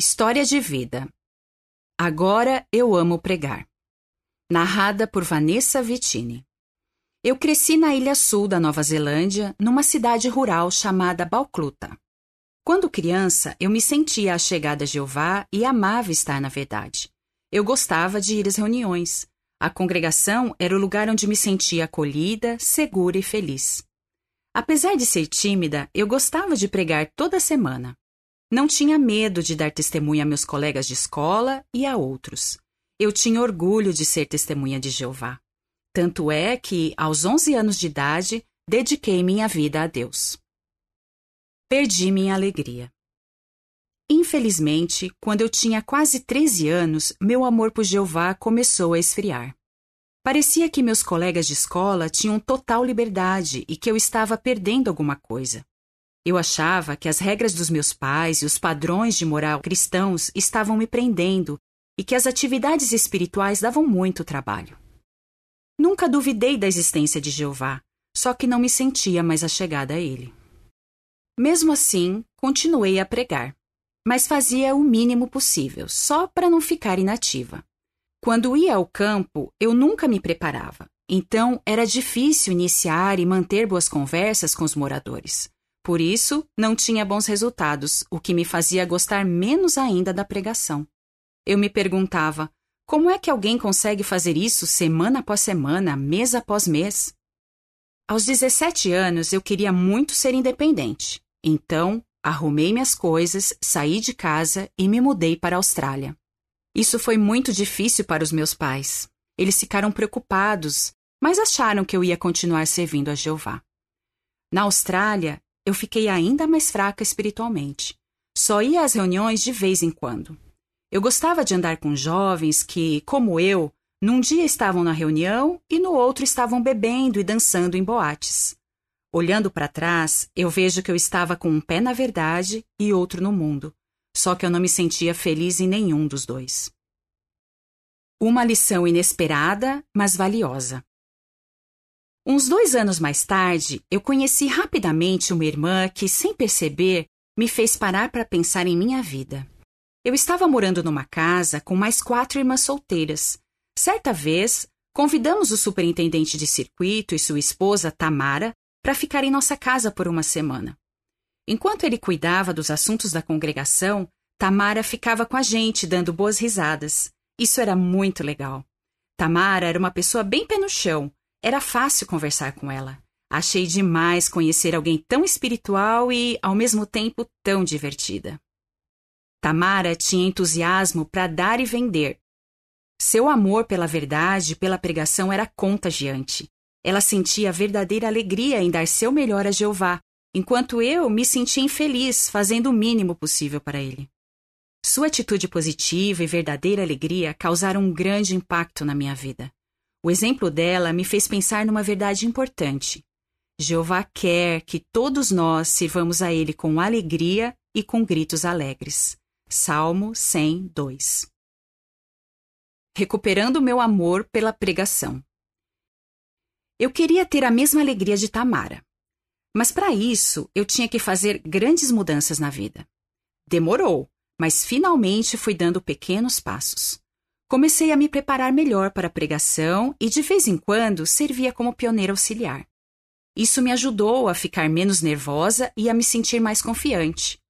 História de vida. Agora eu amo pregar. Narrada por Vanessa Vittini. Eu cresci na ilha sul da Nova Zelândia, numa cidade rural chamada Balcluta. Quando criança, eu me sentia a chegada a Jeová e amava estar na verdade. Eu gostava de ir às reuniões. A congregação era o lugar onde me sentia acolhida, segura e feliz. Apesar de ser tímida, eu gostava de pregar toda semana. Não tinha medo de dar testemunha a meus colegas de escola e a outros. Eu tinha orgulho de ser testemunha de Jeová. Tanto é que, aos 11 anos de idade, dediquei minha vida a Deus. Perdi minha alegria. Infelizmente, quando eu tinha quase 13 anos, meu amor por Jeová começou a esfriar. Parecia que meus colegas de escola tinham total liberdade e que eu estava perdendo alguma coisa. Eu achava que as regras dos meus pais e os padrões de moral cristãos estavam me prendendo e que as atividades espirituais davam muito trabalho. Nunca duvidei da existência de Jeová, só que não me sentia mais achegada a ele. Mesmo assim, continuei a pregar, mas fazia o mínimo possível, só para não ficar inativa. Quando ia ao campo, eu nunca me preparava, então era difícil iniciar e manter boas conversas com os moradores. Por isso, não tinha bons resultados, o que me fazia gostar menos ainda da pregação. Eu me perguntava: como é que alguém consegue fazer isso semana após semana, mês após mês? Aos 17 anos, eu queria muito ser independente. Então, arrumei minhas coisas, saí de casa e me mudei para a Austrália. Isso foi muito difícil para os meus pais. Eles ficaram preocupados, mas acharam que eu ia continuar servindo a Jeová. Na Austrália, eu fiquei ainda mais fraca espiritualmente. Só ia às reuniões de vez em quando. Eu gostava de andar com jovens que, como eu, num dia estavam na reunião e no outro estavam bebendo e dançando em boates. Olhando para trás, eu vejo que eu estava com um pé na verdade e outro no mundo, só que eu não me sentia feliz em nenhum dos dois. Uma lição inesperada, mas valiosa. Uns dois anos mais tarde, eu conheci rapidamente uma irmã que, sem perceber, me fez parar para pensar em minha vida. Eu estava morando numa casa com mais quatro irmãs solteiras. Certa vez, convidamos o superintendente de circuito e sua esposa, Tamara, para ficar em nossa casa por uma semana. Enquanto ele cuidava dos assuntos da congregação, Tamara ficava com a gente, dando boas risadas. Isso era muito legal. Tamara era uma pessoa bem pé no chão, era fácil conversar com ela. Achei demais conhecer alguém tão espiritual e, ao mesmo tempo, tão divertida. Tamara tinha entusiasmo para dar e vender. Seu amor pela verdade e pela pregação era contagiante. Ela sentia verdadeira alegria em dar seu melhor a Jeová, enquanto eu me sentia infeliz fazendo o mínimo possível para ele. Sua atitude positiva e verdadeira alegria causaram um grande impacto na minha vida. O exemplo dela me fez pensar numa verdade importante. Jeová quer que todos nós sirvamos a Ele com alegria e com gritos alegres. Salmo 102 Recuperando meu amor pela pregação. Eu queria ter a mesma alegria de Tamara. Mas para isso, eu tinha que fazer grandes mudanças na vida. Demorou, mas finalmente fui dando pequenos passos. Comecei a me preparar melhor para a pregação e, de vez em quando, servia como pioneira auxiliar. Isso me ajudou a ficar menos nervosa e a me sentir mais confiante.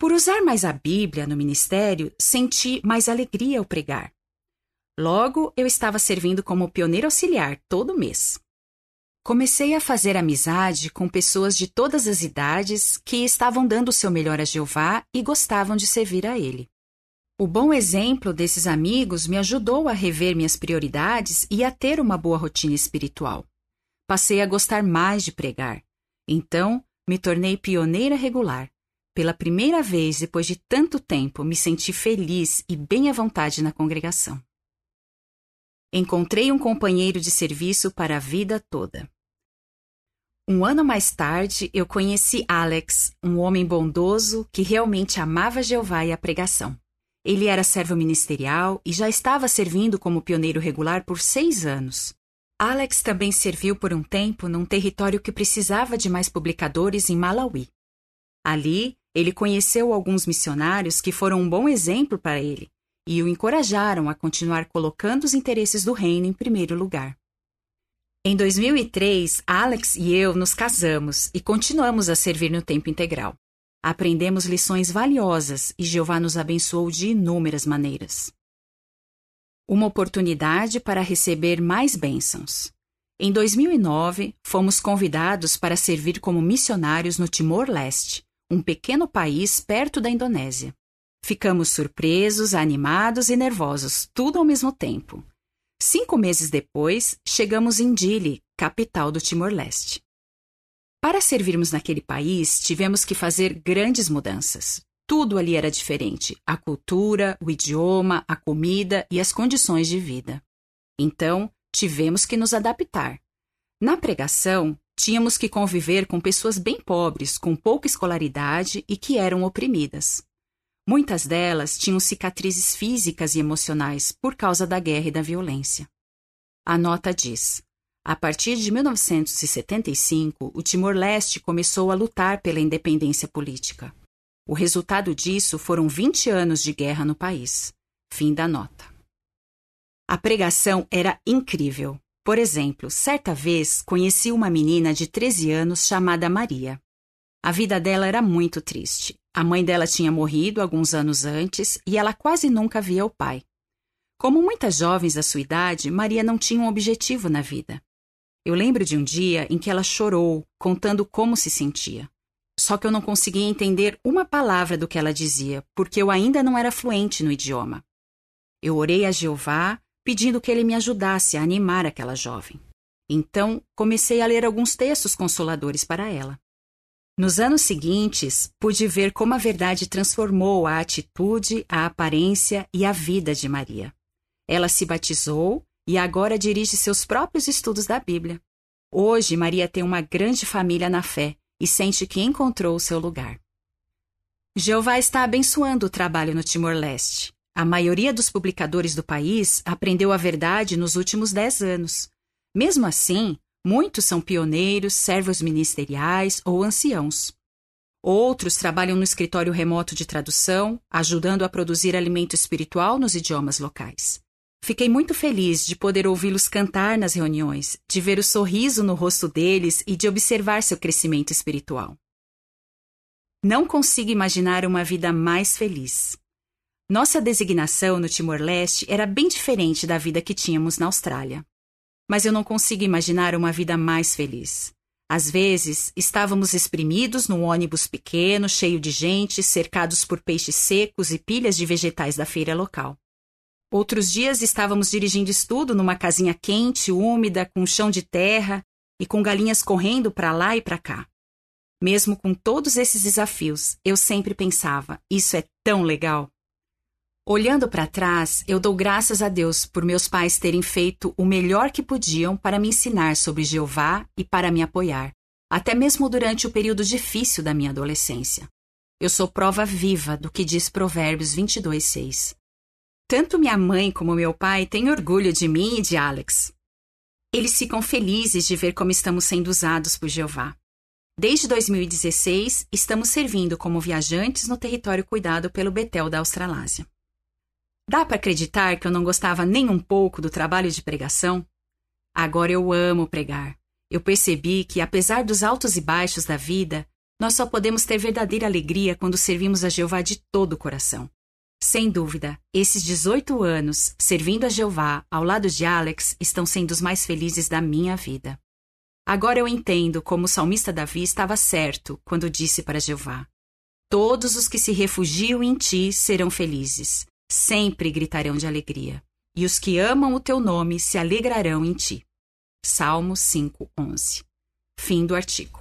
Por usar mais a Bíblia no ministério, senti mais alegria ao pregar. Logo, eu estava servindo como pioneira auxiliar todo mês. Comecei a fazer amizade com pessoas de todas as idades que estavam dando o seu melhor a Jeová e gostavam de servir a Ele. O bom exemplo desses amigos me ajudou a rever minhas prioridades e a ter uma boa rotina espiritual. Passei a gostar mais de pregar. Então, me tornei pioneira regular. Pela primeira vez depois de tanto tempo, me senti feliz e bem à vontade na congregação. Encontrei um companheiro de serviço para a vida toda. Um ano mais tarde, eu conheci Alex, um homem bondoso que realmente amava Jeová e a pregação. Ele era servo ministerial e já estava servindo como pioneiro regular por seis anos. Alex também serviu por um tempo num território que precisava de mais publicadores em Malawi. Ali, ele conheceu alguns missionários que foram um bom exemplo para ele e o encorajaram a continuar colocando os interesses do reino em primeiro lugar. Em 2003, Alex e eu nos casamos e continuamos a servir no tempo integral. Aprendemos lições valiosas e Jeová nos abençoou de inúmeras maneiras. Uma oportunidade para receber mais bênçãos. Em 2009, fomos convidados para servir como missionários no Timor-Leste, um pequeno país perto da Indonésia. Ficamos surpresos, animados e nervosos, tudo ao mesmo tempo. Cinco meses depois, chegamos em Dili, capital do Timor-Leste. Para servirmos naquele país, tivemos que fazer grandes mudanças. Tudo ali era diferente: a cultura, o idioma, a comida e as condições de vida. Então, tivemos que nos adaptar. Na pregação, tínhamos que conviver com pessoas bem pobres, com pouca escolaridade e que eram oprimidas. Muitas delas tinham cicatrizes físicas e emocionais por causa da guerra e da violência. A nota diz: a partir de 1975, o Timor-Leste começou a lutar pela independência política. O resultado disso foram 20 anos de guerra no país. Fim da nota. A pregação era incrível. Por exemplo, certa vez conheci uma menina de 13 anos chamada Maria. A vida dela era muito triste. A mãe dela tinha morrido alguns anos antes e ela quase nunca via o pai. Como muitas jovens da sua idade, Maria não tinha um objetivo na vida. Eu lembro de um dia em que ela chorou, contando como se sentia. Só que eu não conseguia entender uma palavra do que ela dizia, porque eu ainda não era fluente no idioma. Eu orei a Jeová pedindo que ele me ajudasse a animar aquela jovem. Então, comecei a ler alguns textos consoladores para ela. Nos anos seguintes, pude ver como a verdade transformou a atitude, a aparência e a vida de Maria. Ela se batizou e agora dirige seus próprios estudos da Bíblia. Hoje, Maria tem uma grande família na fé e sente que encontrou o seu lugar. Jeová está abençoando o trabalho no Timor-Leste. A maioria dos publicadores do país aprendeu a verdade nos últimos dez anos. Mesmo assim, muitos são pioneiros, servos ministeriais ou anciãos. Outros trabalham no escritório remoto de tradução, ajudando a produzir alimento espiritual nos idiomas locais. Fiquei muito feliz de poder ouvi-los cantar nas reuniões, de ver o sorriso no rosto deles e de observar seu crescimento espiritual. Não consigo imaginar uma vida mais feliz. Nossa designação no Timor-Leste era bem diferente da vida que tínhamos na Austrália. Mas eu não consigo imaginar uma vida mais feliz. Às vezes, estávamos exprimidos num ônibus pequeno, cheio de gente, cercados por peixes secos e pilhas de vegetais da feira local. Outros dias estávamos dirigindo estudo numa casinha quente, úmida, com chão de terra e com galinhas correndo para lá e para cá. Mesmo com todos esses desafios, eu sempre pensava: isso é tão legal. Olhando para trás, eu dou graças a Deus por meus pais terem feito o melhor que podiam para me ensinar sobre Jeová e para me apoiar, até mesmo durante o período difícil da minha adolescência. Eu sou prova viva do que diz Provérbios 22, 6. Tanto minha mãe como meu pai têm orgulho de mim e de Alex. Eles ficam felizes de ver como estamos sendo usados por Jeová. Desde 2016, estamos servindo como viajantes no território cuidado pelo Betel da Australásia. Dá para acreditar que eu não gostava nem um pouco do trabalho de pregação? Agora eu amo pregar. Eu percebi que, apesar dos altos e baixos da vida, nós só podemos ter verdadeira alegria quando servimos a Jeová de todo o coração. Sem dúvida, esses 18 anos servindo a Jeová ao lado de Alex estão sendo os mais felizes da minha vida. Agora eu entendo como o salmista Davi estava certo quando disse para Jeová: Todos os que se refugiam em ti serão felizes sempre gritarão de alegria, e os que amam o teu nome se alegrarão em ti. Salmo 5:11. Fim do artigo.